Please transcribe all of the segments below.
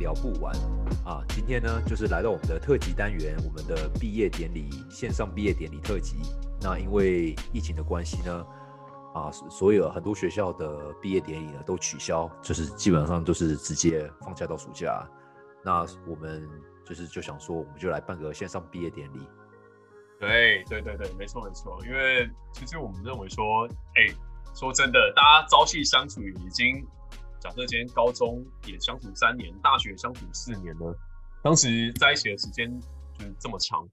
聊不完啊！今天呢，就是来到我们的特辑单元，我们的毕业典礼线上毕业典礼特辑。那因为疫情的关系呢，啊，所有很多学校的毕业典礼呢都取消，就是基本上都是直接放假到暑假。那我们就是就想说，我们就来办个线上毕业典礼。对对对对，没错没错。因为其实我们认为说，哎，说真的，大家朝夕相处已经。假设今天高中也相处三年，大学相处四年呢，当时在一起的时间就是这么长，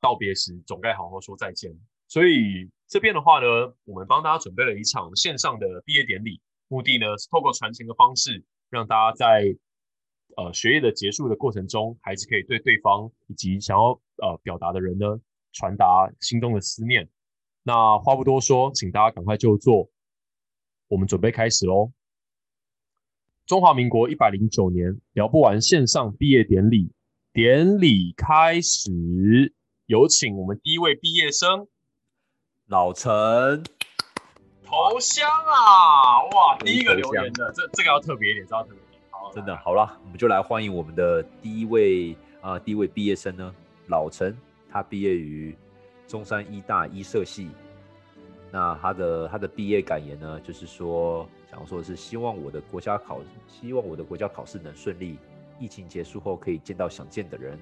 道别时总该好好说再见。所以这边的话呢，我们帮大家准备了一场线上的毕业典礼，目的呢是透过传情的方式，让大家在呃学业的结束的过程中，还是可以对对方以及想要呃表达的人呢，传达心中的思念。那话不多说，请大家赶快就坐，我们准备开始喽。中华民国一百零九年聊不完线上毕业典礼，典礼开始，有请我们第一位毕业生老陈头香啊！哇，第一个留言的，这这个要特别一点，这要特别一点。好，真的好了，我们就来欢迎我们的第一位啊，第一位毕业生呢，老陈，他毕业于中山医大医社系，那他的他的毕业感言呢，就是说。想说的是，希望我的国家考，希望我的国家考试能顺利。疫情结束后可以见到想见的人。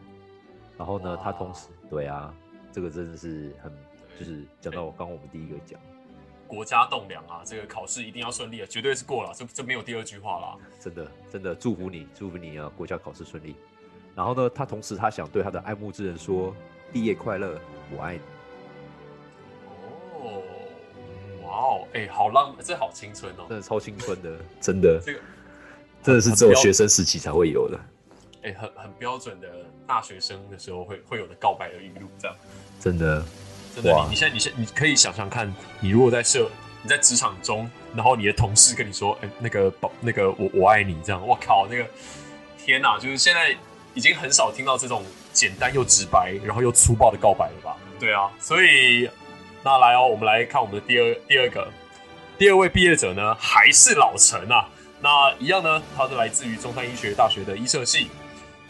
然后呢，他同时，对啊，这个真的是很，就是讲到我刚我们第一个讲，国家栋梁啊，这个考试一定要顺利啊，绝对是过了，这这没有第二句话啦。真的，真的祝福你，祝福你啊，国家考试顺利。然后呢，他同时他想对他的爱慕之人说，毕业快乐，我爱你。哦，哎，好浪，这好青春哦，真的超青春的，真的，这个真的是只有学生时期才会有的，哎，很很标准的大学生的时候会会有的告白的语录，这样，真的，真的，你你现在你现你可以想象看，你如果在社你在职场中，然后你的同事跟你说，哎，那个宝，那个我我爱你，这样，我靠，那个天哪，就是现在已经很少听到这种简单又直白，然后又粗暴的告白了吧？对啊，所以。那来哦，我们来看我们的第二第二个第二位毕业者呢，还是老陈啊。那一样呢，他是来自于中山医学大学的医社系。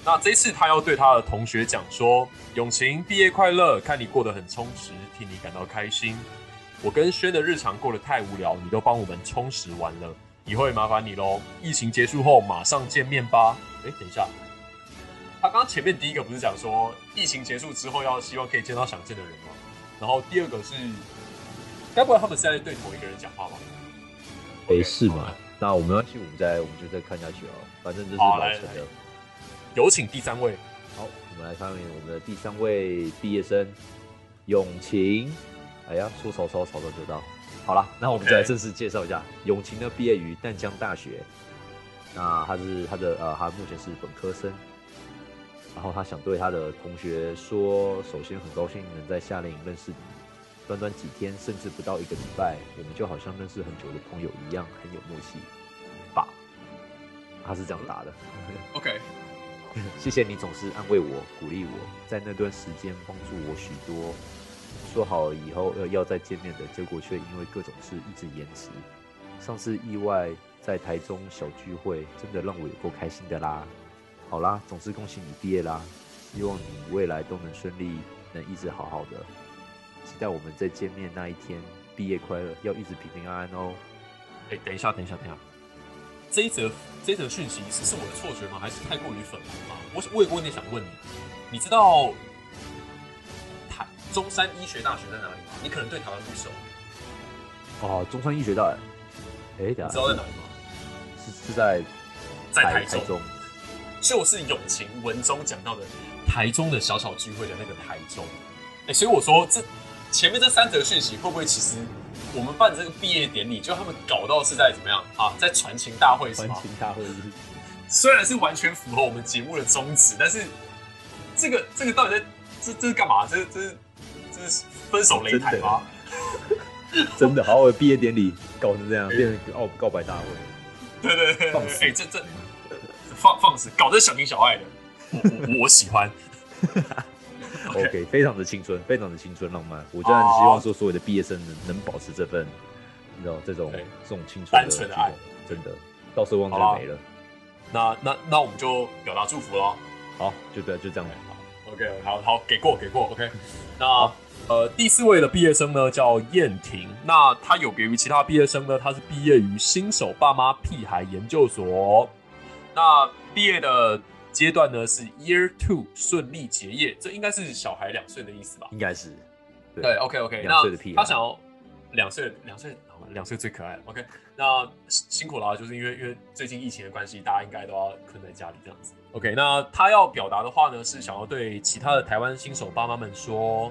那这次他要对他的同学讲说：“永晴毕业快乐，看你过得很充实，替你感到开心。我跟轩的日常过得太无聊，你都帮我们充实完了，以后也麻烦你喽。疫情结束后马上见面吧。”哎，等一下，他刚刚前面第一个不是讲说疫情结束之后要希望可以见到想见的人吗？然后第二个是，该不会他们是在对同一个人讲话吧？没事嘛？那我们要去，我们再我们就再看下去啊。反正这是老陈的。有请第三位。好，我们来看我们的第三位毕业生永晴。哎呀，说曹操，曹操就到。好了，那我们再来正式介绍一下永晴呢，毕业于淡江大学。那他是他的呃，他目前是本科生。然后他想对他的同学说：“首先很高兴能在夏令营认识你，短短几天，甚至不到一个礼拜，我们就好像认识很久的朋友一样，很有默契。”爸，他是这样答的。OK，谢谢你总是安慰我、鼓励我，在那段时间帮助我许多。说好以后要要再见面的结果，却因为各种事一直延迟。上次意外在台中小聚会，真的让我有够开心的啦。好啦，总之恭喜你毕业啦！希望你未来都能顺利，能一直好好的。期待我们再见面那一天，毕业快乐，要一直平平安安哦。哎，等一下，等一下，等一下，这一则这一则讯息是是我的错觉吗？还是太过于粉红吗？我我有个问题想问你，你知道台中山医学大学在哪里吗？你可能对台湾不熟。哦，中山医学大，哎，你知道在哪里吗？是是在在台中。就是永晴文中讲到的台中的小小聚会的那个台中，哎，所以我说这前面这三则讯息会不会其实我们办这个毕业典礼，就他们搞到是在怎么样啊？在传情大会是吗？传情大会是，虽然是完全符合我们节目的宗旨，但是这个这个到底在这这是干嘛？这这是这是分手擂台吗？真的，好，我毕业典礼搞成这样，变成告告白大会。对对对，哎，这这。放放肆，搞得小情小爱的，我我喜欢。OK，非常的青春，非常的青春浪漫。我真的希望说，所有的毕业生能能保持这份，你知道这种这种青春单纯的爱，真的，到时候忘记就没了。那那那我们就表达祝福喽。好，就对，就这样。好，OK，好好给过给过，OK。那呃，第四位的毕业生呢叫燕婷，那他有别于其他毕业生呢，他是毕业于新手爸妈屁孩研究所。那毕业的阶段呢是 Year Two 顺利结业，这应该是小孩两岁的意思吧？应该是。对，OK OK。两岁的屁他想要两岁两岁。两岁最可爱，OK，那辛苦了，就是因为因为最近疫情的关系，大家应该都要困在家里这样子。OK，那他要表达的话呢，是想要对其他的台湾新手爸妈们说，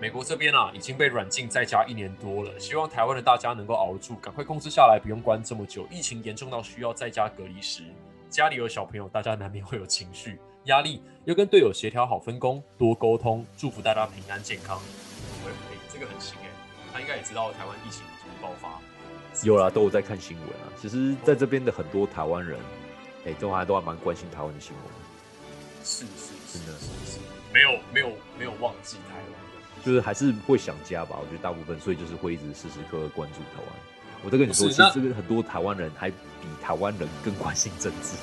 美国这边啊已经被软禁在家一年多了，希望台湾的大家能够熬住，赶快控制下来，不用关这么久。疫情严重到需要在家隔离时，家里有小朋友，大家难免会有情绪压力，要跟队友协调好分工，多沟通，祝福大家平安健康。哎，这个很行哎，他应该也知道台湾疫情。爆发有啦，都有在看新闻啊。其实，在这边的很多台湾人，哎，都还都还蛮关心台湾的新闻。是是，是的是是，没有没有没有忘记台湾，就是还是会想家吧。我觉得大部分，所以就是会一直时时刻刻关注台湾。我再跟你说，其实这边很多台湾人还比台湾人更关心政治。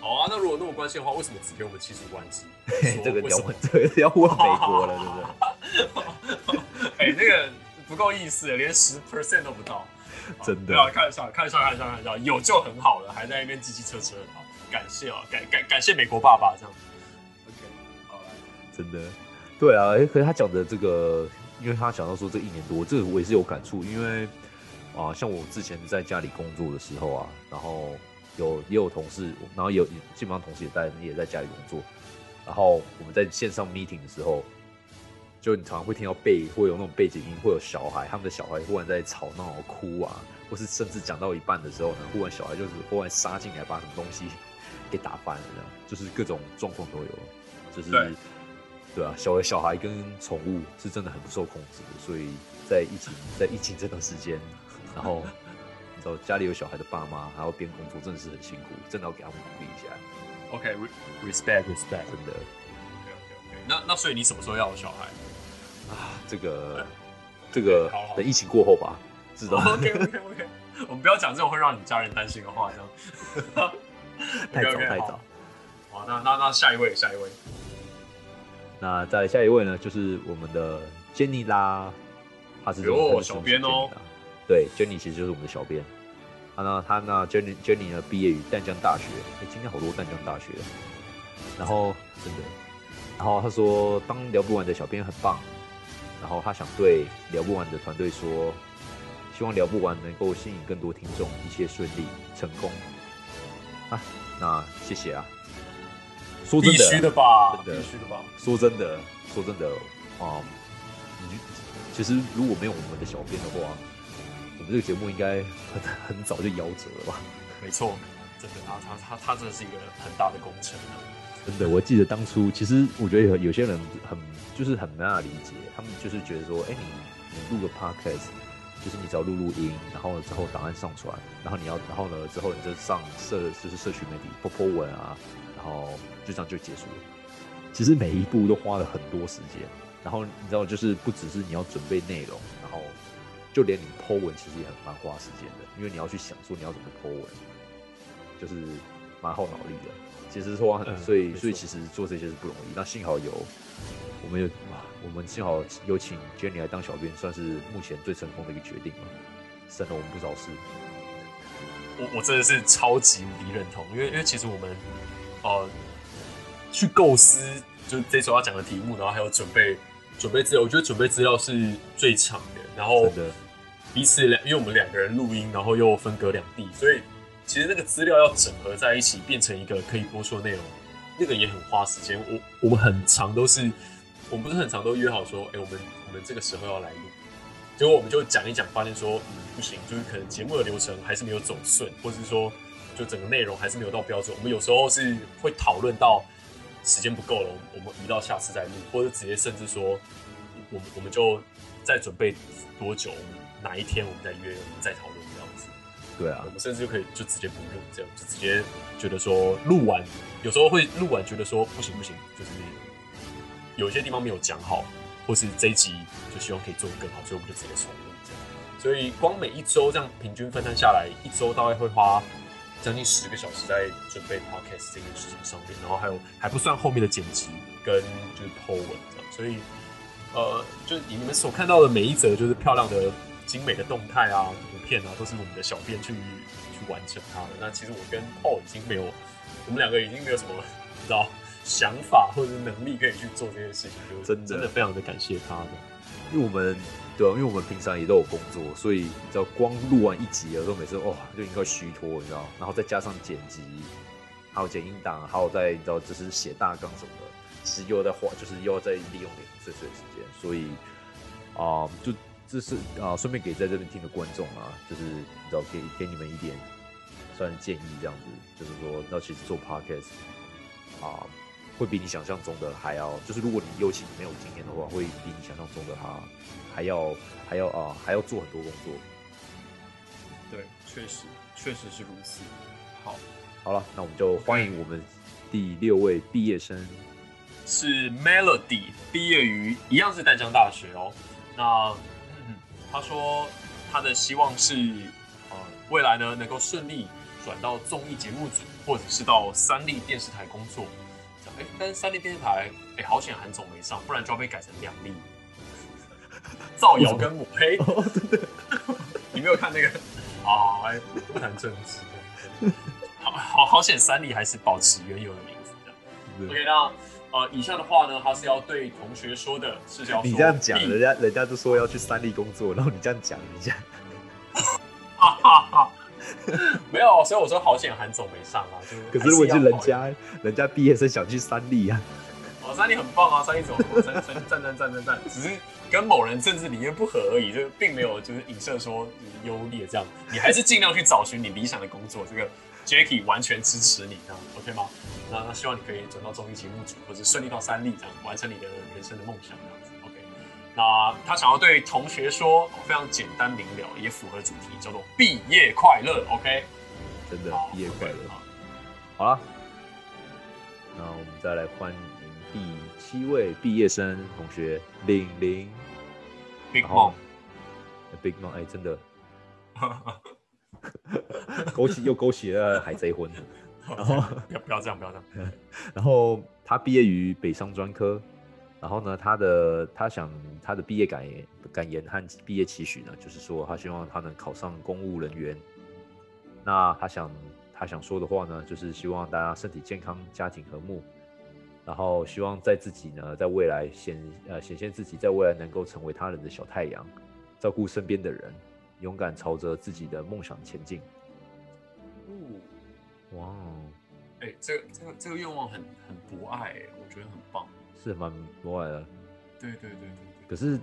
好啊，那如果那么关心的话，为什么只给我们七十万支？这个要问，这个要问美国了，对不对？哎，那个。不够意思，连十 percent 都不到，真的。看笑，看笑，看笑，看笑，有就很好了，还在那边叽叽车车。好，感谢啊，感感感谢美国爸爸这样。OK，好来。真的，对啊，哎，可是他讲的这个，因为他讲到说这一年多，这个我也是有感触，因为啊，像我之前在家里工作的时候啊，然后有也有同事，然后有基本上同事也在也在家里工作，然后我们在线上 meeting 的时候。就你常常会听到背，会有那种背景音，会有小孩，他们的小孩忽然在吵闹、哭啊，或是甚至讲到一半的时候呢，忽然小孩就是忽然杀进来，把什么东西 给打翻了，这样就是各种状况都有。就是对啊，小小孩跟宠物是真的很不受控制的，所以在疫情在疫情这段时间，然后你知道家里有小孩的爸妈还要边工作，真的是很辛苦，真的要给他们鼓励一下。OK，respect，respect，真的。OK，OK，OK。那那所以你什么时候要有小孩？啊，这个，这个等疫情过后吧，知道。OK OK OK，我们不要讲这种会让你家人担心的话，这样。太早太早。好，那那那下一位，下一位。那在下一位呢，就是我们的 Jenny 啦，他是哦小编哦。对，Jenny 其实就是我们的小编。啊，那他呢，Jenny Jenny 呢，毕业于淡江大学。哎，今天好多淡江大学。然后真的，然后他说，当聊不完的小编很棒。然后他想对聊不完的团队说，希望聊不完能够吸引更多听众，一切顺利成功啊！那谢谢啊。说真的，必须的吧？必须的吧？说真的，说真的啊，你其实如果没有我们的小编的话，我们这个节目应该很 很早就夭折了吧？没错，真的，他他他他真的是一个很大的工程。真的，我记得当初，其实我觉得有有些人很就是很没法理解，他们就是觉得说，哎，你你录个 podcast，就是你只要录录音，然后之后档案上传，然后你要，然后呢之后你就上社就是社区媒体播播文啊，然后就这样就结束了。其实每一步都花了很多时间，然后你知道，就是不只是你要准备内容，就连你 Po 文其实也很蛮花时间的，因为你要去想说你要怎么播文，就是蛮耗脑力的。其实说很，所以所以其实做这些是不容易。那幸好有我们有我们幸好有请 Jenny 来当小编，算是目前最成功的一个决定嘛，省了我们不少事。我我真的是超级无敌认同，因为因为其实我们呃去构思就这时候要讲的题目，然后还有准备准备资料，我觉得准备资料是最长的。然后彼此两，因为我们两个人录音，然后又分隔两地，所以。其实那个资料要整合在一起，变成一个可以播出的内容，那个也很花时间。我我们很长都是，我们不是很长都约好说，哎，我们我们这个时候要来录，结果我们就讲一讲，发现说，嗯，不行，就是可能节目的流程还是没有走顺，或者是说，就整个内容还是没有到标准。我们有时候是会讨论到时间不够了，我们移到下次再录，或者直接甚至说，我们我们就再准备多久，哪一天我们再约，我们再讨论这样子。对啊，我们甚至就可以就直接不录，这样就直接觉得说录完，有时候会录完觉得说不行不行，就是有一些地方没有讲好，或是这一集就希望可以做得更好，所以我们就直接重录这样。所以光每一周这样平均分摊下来，一周大概会花将近十个小时在准备 podcast 这件事情上面，然后还有还不算后面的剪辑跟就是 po 文这样，所以呃，就你们所看到的每一则就是漂亮的、精美的动态啊、图片啊，都是我们的小编去去完成它的。那其实我跟 Paul 已经没有，我们两个已经没有什么你知道想法或者能力可以去做这件事情，就真的真的非常的感谢他的。因为我们对啊，因为我们平常也都有工作，所以你知道光录完一集的时候，每次哇就已经快虚脱，你知道，然后再加上剪辑，还有剪音档，还有在你知道就是写大纲什么的，其实又要在花，就是又要在利用零零碎碎的时间，所以啊、就这是啊，顺便给在这边听的观众啊，就是你知道给给你们一点算是建议这样子，就是说，那其实做 podcast 啊、会比你想象中的还要，就是如果你尤其你没有经验的话，会比你想象中的他还要还要啊、还要做很多工作。对，确实确实是如此。好，好了，那我们就欢迎我们第六位毕业生。是 Melody，毕业于一样是淡江大学哦。那、嗯、他说他的希望是呃未来呢能够顺利转到综艺节目组，或者是到三立电视台工作。哎，但是三立电视台哎好险韩总没上，不然就要被改成两立。造谣跟抹黑，你没有看那个啊？哎不谈政治，好好好险，三立还是保持原有的名字这样。OK，那呃，以下的话呢，他是要对同学说的，是要你这样讲，人家人家都说要去三立工作，然后你这样讲，你这样，哈哈哈，没有，所以我说好险韩总没上啊。就是 可是如果是人家人家毕业生想去三立啊，哦，三立很棒啊，三立怎么赞赞赞赞赞只是跟某人政治理念不合而已，就并没有就是影射说就是优劣这样，你还是尽量去找寻你理想的工作。这个 Jacky 完全支持你，这样 OK 吗？那那希望你可以转到综艺节目组，或者顺利到三立这样，完成你的人生的梦想这样子。OK，那他想要对同学说，非常简单明了，也符合主题，叫做毕业快乐。OK，真的好毕业快乐。好好了，那我们再来欢迎第七位毕业生同学玲玲，Big 然后 Mom。，Big Mom，哎，真的 勾起又勾起了海贼魂。然后 不要不要这样，不要这样。然后他毕业于北商专科，然后呢，他的他想他的毕业感言感言和毕业期许呢，就是说他希望他能考上公务人员。那他想他想说的话呢，就是希望大家身体健康，家庭和睦，然后希望在自己呢，在未来显呃显现自己在未来能够成为他人的小太阳，照顾身边的人，勇敢朝着自己的梦想前进。哇哦，哎、这个这个这个愿望很很博爱、哎，我觉得很棒。是蛮博爱的。对对对对可是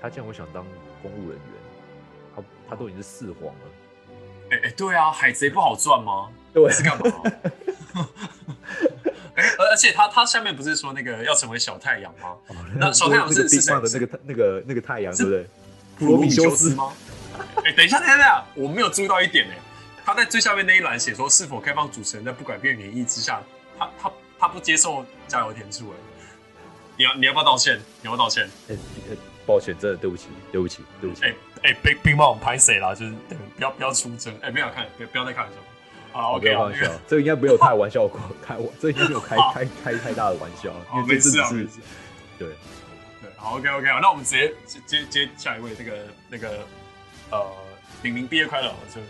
他竟然会想当公务人员，他他都已经是四皇了。对，哎、哎、对啊，海贼不好赚吗？对是干嘛？哎、而而且他他下面不是说那个要成为小太阳吗？那小太阳是是谁的那个那个那个太阳，是对不对？普罗米修斯斯吗？哎、等一下，等一下，等一下，我没有注意到一点哎、他在最下面那一栏写说是否开放主持人在不改变原意之下，他他他不接受加油添醋哎、你要你要不要道歉？你要不要道歉？哎呃抱歉，真的对不起，对不起，对不起。哎哎，冰冰帽拍谁啦？就是不要不要出征，哎，不要看，不要不要再开玩笑。好不，OK，玩笑，这个应该没有太玩笑过，开我这应该没有开好开开太大的玩笑，好因为这是。对对，好，OK OK，好，那我们直接接接接下一位，那个那个呃，玲玲毕业快乐，就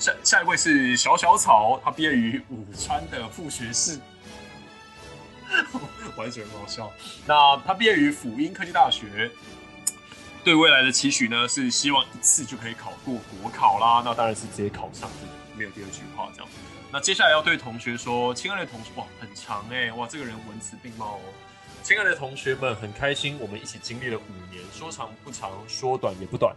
下下一位是小小草，他毕业于武川的副学士，完全很好笑。那他毕业于辅英科技大学，对未来的期许呢是希望一次就可以考过国考啦，那当然是直接考上，没有第二句话这样。那接下来要对同学说，亲爱的同学，哇，很长哎、哇，这个人文词并茂哦。亲爱的同学们，很开心我们一起经历了五年，说长不长，说短也不短，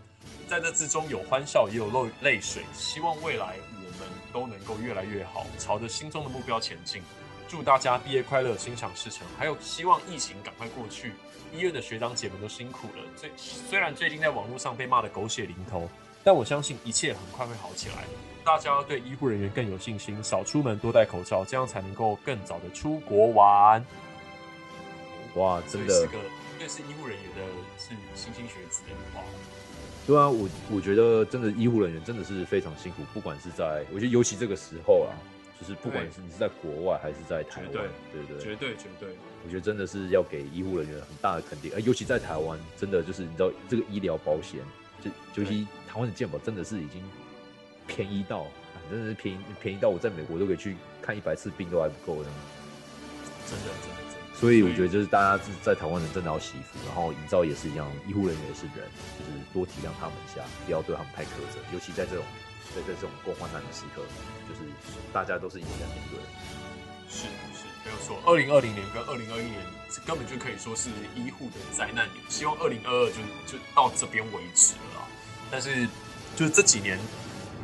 在这之中有欢笑，也有泪泪水。希望未来我们都能够越来越好，朝着心中的目标前进。祝大家毕业快乐，心想事成。还有希望疫情赶快过去，医院的学长姐们都辛苦了。最虽然最近在网络上被骂的狗血淋头，但我相信一切很快会好起来。大家要对医护人员更有信心，少出门，多戴口罩，这样才能够更早的出国玩。哇，真的是个对是医护人员的是新兴学子的哇，对啊，我我觉得真的医护人员真的是非常辛苦，不管是在，我觉得尤其这个时候啊，就是不管是你是在国外还是在台湾，对对不对？绝对绝对，我觉得真的是要给医护人员很大的肯定，而尤其在台湾，真的就是你知道这个医疗保险，就尤其台湾的健保真的是已经便宜到，啊真的是便宜便宜到我在美国都可以去看一百次病都还不够的。真的真的真的。所以我觉得就是大家是在台湾人真的要惜福，然后营造也是一样，医护人员也是人，就是多体谅他们一下，不要对他们太苛责，尤其在这种在在这种过患难的时刻，就是大家都是一起在面对。是是没有错，二零二零年跟二零二一年这根本就可以说是医护的灾难年，希望二零二二就就到这边为止了啦。但是就是这几年，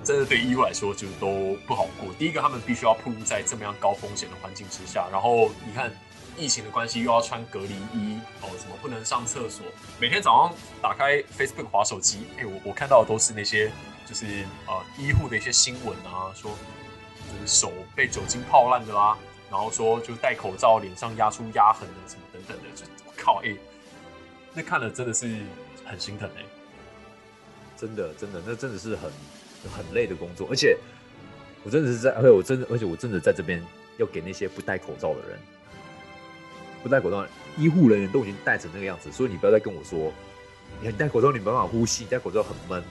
真的对医护来说就都不好过。第一个，他们必须要暴露在这么样高风险的环境之下，然后你看疫情的关系又要穿隔离衣哦，什么不能上厕所，每天早上打开 Facebook 滑手机，哎、我我看到的都是那些就是呃医护的一些新闻啊，说就是手被酒精泡烂的啦，然后说就戴口罩脸上压出压痕的什么等等的，就我靠哎、那看了真的是很心疼哎、真的，真的，那真的是很很累的工作，而且我真的是在，而且我真的，而且我真的在这边要给那些不戴口罩的人，不戴口罩医护人员都已经戴成那个样子，所以你不要再跟我说，你戴口罩你没办法呼吸，你戴口罩很闷。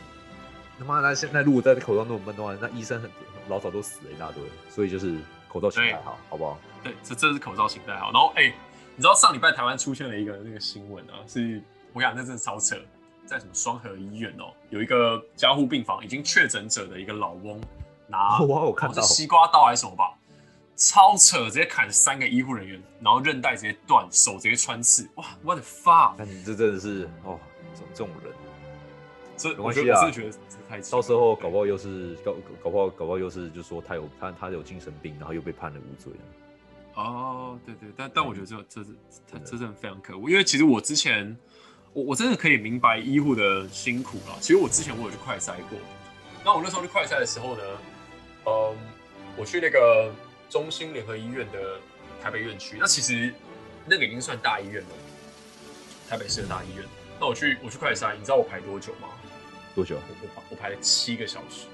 他妈，那现在如果戴口罩那么闷的话，那医生很老早都死了一大堆，所以就是口罩请戴好，好不好？对，这这是口罩请戴好。然后哎、你知道上礼拜台湾出现了一个那个新闻啊，是我想那真的超扯，在什么双河医院哦，有一个加护病房已经确诊者的一个老翁拿，我看到是西瓜刀还是什么吧，超扯，直接砍三个医护人员，然后韧带直接断，手直接穿刺，哇，what the fuck！那你这真的是哦，这种这种人，这没关系啊我觉得太扯到时候搞不好又是搞搞不好搞不好又是就说他有他他有精神病，然后又被判了无罪。哦，对对，但但我觉得这这是他这真的非常可恶，因为其实我之前我我真的可以明白医护的辛苦啦。其实我之前我有去快筛过，那我那时候去快筛的时候呢，嗯，我去那个中心联合医院的台北院区，那其实那个已经算大医院了，台北市的大医院。那我去我去快筛，你知道我排多久吗？多久？我我排我排了七个小时，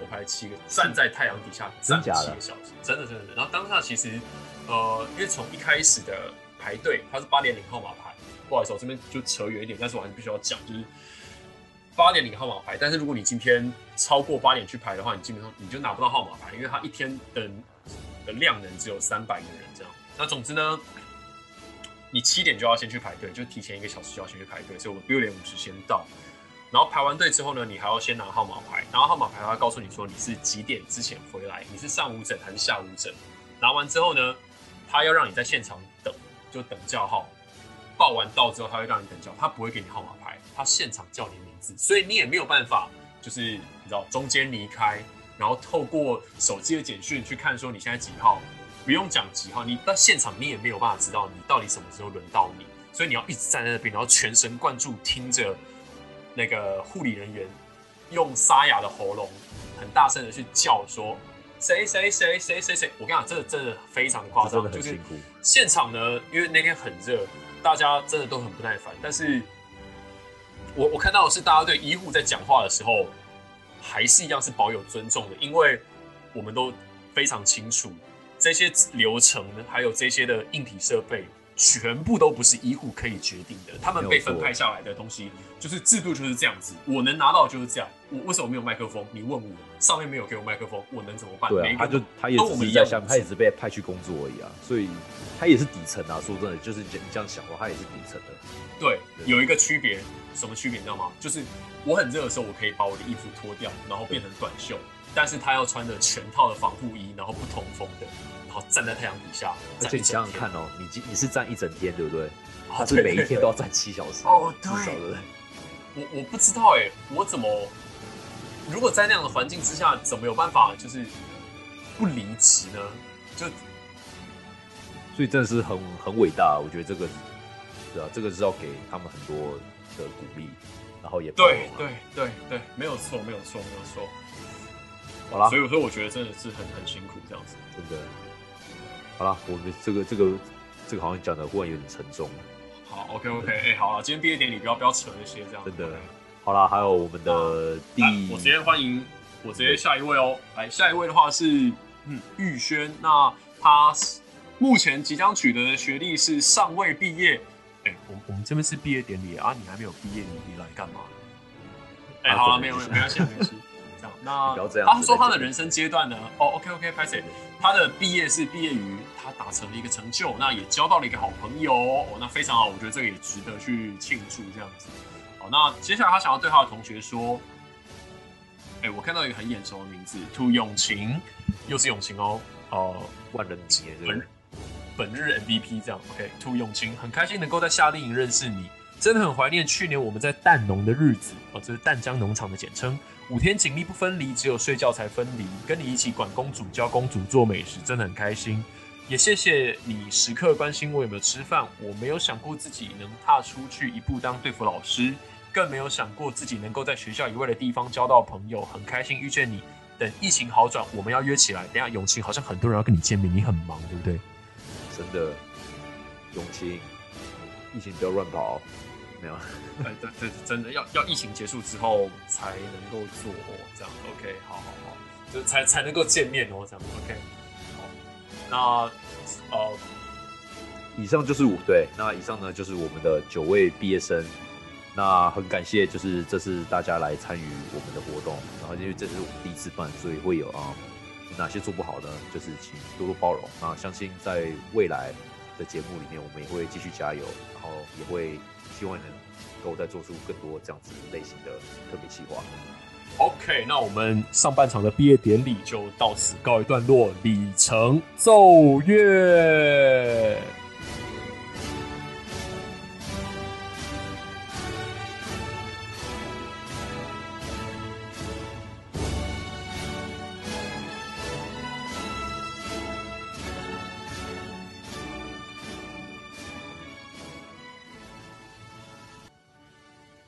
我排了七个，站在太阳底下站七个小时，真的真的真的。然后当下其实，呃，因为从一开始的排队，它是八点零号码牌，不好意思，我这边就扯远一点，但是我还是必须要讲，就是八点零号码牌。但是如果你今天超过八点去排的话，你基本上你就拿不到号码牌，因为它一天的的量能只有三百个人这样。那总之呢，你七点就要先去排队，就提前一个小时就要先去排队，所以我六点五十先到。然后排完队之后呢，你还要先拿号码牌，拿到号码牌，他告诉你说你是几点之前回来，你是上午诊还是下午诊。拿完之后呢，他要让你在现场等，就等叫号。报完到之后，他会让你等叫，他不会给你号码牌，他现场叫你名字，所以你也没有办法，就是你知道中间离开，然后透过手机的简讯去看说你现在几号，不用讲几号，你到现场你也没有办法知道你到底什么时候轮到你，所以你要一直站在那边，然后全神贯注听着那个护理人员用沙哑的喉咙很大声的去叫说谁谁谁谁谁谁，我跟你讲，这个真的非常夸张，就是。现场呢，因为那天很热，大家真的都很不耐烦。但是我我看到的是，大家对医护在讲话的时候，还是一样是保有尊重的，因为我们都非常清楚这些流程呢，还有这些的硬体设备，全部都不是医护可以决定的。他们被分派下来的东西，就是制度就是这样子，我能拿到就是这样。我为什么没有麦克风？你问我，上面没有给我麦克风，我能怎么办？对他就他也都我们一样只是在下面，他也只是被派去工作而已啊，所以他也是底层啊。说真的，就是你这样想的话，他也是底层的。对，对有一个区别，什么区别你知道吗？就是我很热的时候，我可以把我的衣服脱掉，然后变成短袖，但是他要穿着全套的防护衣，然后不通风的，然后站在太阳底下，而且你想想看哦，你今你是站一整天，对不对？哦他是每一天都要站七小时哦对？我我不知道哎、我怎么如果在那样的环境之下，怎么有办法就是不离职呢？就所以真的是很很伟大，我觉得这个，对啊，这个是要给他们很多的鼓励，然后也对对对对，没有错，没有错，没有错。好啦所以我说我觉得真的是很很辛苦这样子。真的，好了，我们这个这个这个好像讲的忽然有点沉重，好，OK OK，哎、好了，今天毕业典礼不要不要扯那些这样。真的好好啦，还有我们的第，我直接欢迎，我直接下一位哦。来，下一位的话是嗯玉轩，那他目前即将取得的学历是尚未毕业。哎，我我们这边是毕业典礼啊，你还没有毕业，你来干嘛？哎，好了，没有没有，没关系，没关系。这样，那他说他的人生阶段呢？哦，OK OK，拍谁？他的毕业是毕业于他达成了一个成就，那也交到了一个好朋友，哦，那非常好，我觉得这个也值得去庆祝，这样子。好，那接下来他想要对他的同学说，哎，我看到一个很眼熟的名字，涂永晴，又是永晴哦，哦，万人迷，本本日 MVP 这样，OK，涂永晴，很开心能够在夏令营认识你。真的很怀念去年我们在淡农的日子哦，这是淡江农场的简称。五天紧密不分离，只有睡觉才分离。跟你一起管公主、教公主做美食，真的很开心。也谢谢你时刻关心我有没有吃饭。我没有想过自己能踏出去一步当对付老师，更没有想过自己能够在学校以外的地方交到朋友。很开心遇见你。等疫情好转，我们要约起来。等下永清好像很多人要跟你见面，你很忙对不对？真的，永清，疫情不要乱跑。没有，哎，对对，真的要要疫情结束之后才能够做哦，这样 OK，好好好，就才才能够见面哦，这样 OK，好，那呃，以上就是我对，那以上呢就是我们的九位毕业生，那很感谢，就是这次大家来参与我们的活动，然后因为这是我们第一次办，所以会有啊哪些做不好呢，就是请多多包容，那相信在未来的节目里面，我们也会继续加油，然后也会。希望能够再做出更多这样子类型的特别企划。OK，那我们上半场的毕业典礼就到此告一段落，礼成奏乐。